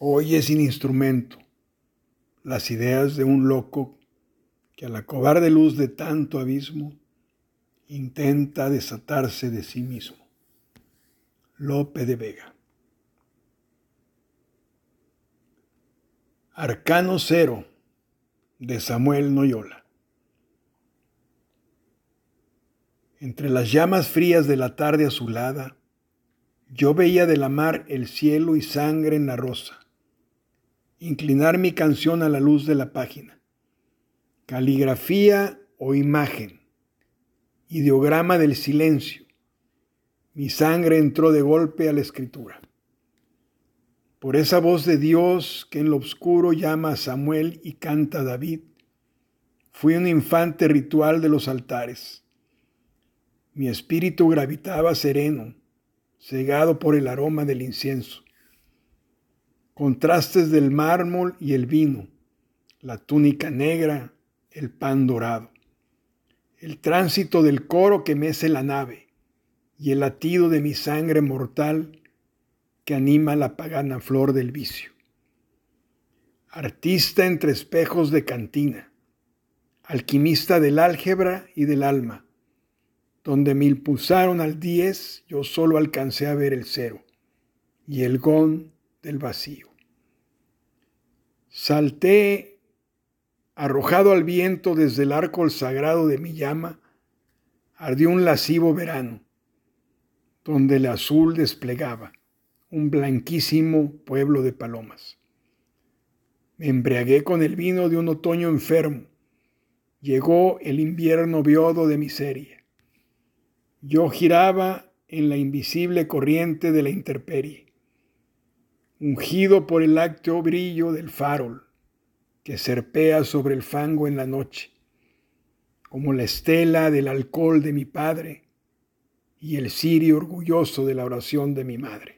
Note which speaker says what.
Speaker 1: Oye sin instrumento las ideas de un loco que a la cobarde luz de tanto abismo intenta desatarse de sí mismo. Lope de Vega. Arcano Cero de Samuel Noyola. Entre las llamas frías de la tarde azulada, yo veía de la mar el cielo y sangre en la rosa inclinar mi canción a la luz de la página. Caligrafía o imagen. Ideograma del silencio. Mi sangre entró de golpe a la escritura. Por esa voz de Dios que en lo oscuro llama a Samuel y canta a David, fui un infante ritual de los altares. Mi espíritu gravitaba sereno, cegado por el aroma del incienso contrastes del mármol y el vino, la túnica negra, el pan dorado, el tránsito del coro que mece la nave y el latido de mi sangre mortal que anima la pagana flor del vicio. Artista entre espejos de cantina, alquimista del álgebra y del alma, donde me impulsaron al diez, yo solo alcancé a ver el cero y el gón del vacío. Salté, arrojado al viento desde el arco sagrado de mi llama, ardió un lascivo verano, donde el azul desplegaba un blanquísimo pueblo de palomas. Me embriagué con el vino de un otoño enfermo. Llegó el invierno viodo de miseria. Yo giraba en la invisible corriente de la intemperie ungido por el lácteo brillo del farol que serpea sobre el fango en la noche, como la estela del alcohol de mi padre y el cirio orgulloso de la oración de mi madre.